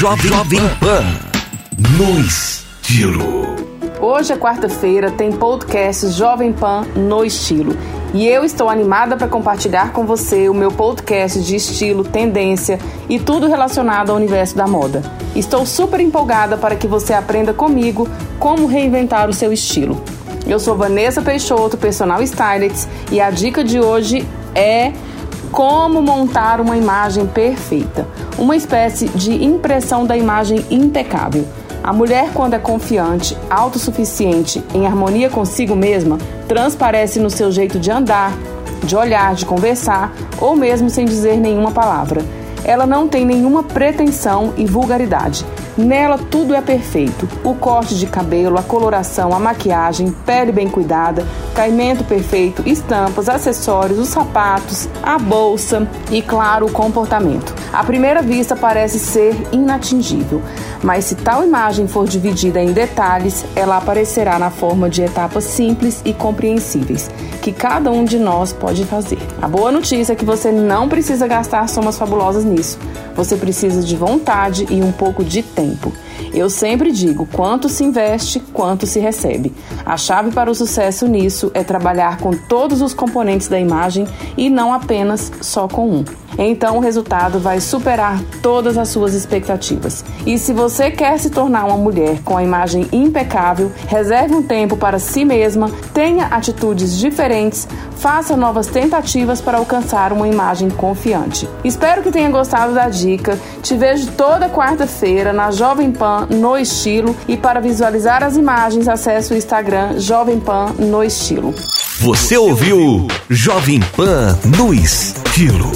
Jovem, Jovem Pan no estilo. Hoje é quarta-feira, tem podcast Jovem Pan no estilo. E eu estou animada para compartilhar com você o meu podcast de estilo, tendência e tudo relacionado ao universo da moda. Estou super empolgada para que você aprenda comigo como reinventar o seu estilo. Eu sou Vanessa Peixoto, personal stylist, e a dica de hoje é como montar uma imagem perfeita, uma espécie de impressão da imagem impecável. A mulher, quando é confiante, autossuficiente, em harmonia consigo mesma, transparece no seu jeito de andar, de olhar, de conversar ou mesmo sem dizer nenhuma palavra. Ela não tem nenhuma pretensão e vulgaridade. Nela tudo é perfeito: o corte de cabelo, a coloração, a maquiagem, pele bem cuidada, caimento perfeito, estampas, acessórios, os sapatos, a bolsa e, claro, o comportamento. À primeira vista parece ser inatingível, mas se tal imagem for dividida em detalhes, ela aparecerá na forma de etapas simples e compreensíveis que cada um de nós pode fazer. A boa notícia é que você não precisa gastar somas fabulosas nisso. Você precisa de vontade e um pouco de tempo. Eu sempre digo: quanto se investe, quanto se recebe. A chave para o sucesso nisso é trabalhar com todos os componentes da imagem e não apenas só com um. Então o resultado vai superar todas as suas expectativas. E se você quer se tornar uma mulher com a imagem impecável, reserve um tempo para si mesma, tenha atitudes diferentes, faça novas tentativas para alcançar uma imagem confiante. Espero que tenha gostado da dica. Te vejo toda quarta-feira na Jovem Pan no Estilo e para visualizar as imagens acesse o Instagram Jovem Pan no Estilo. Você ouviu Jovem Pan no Estilo.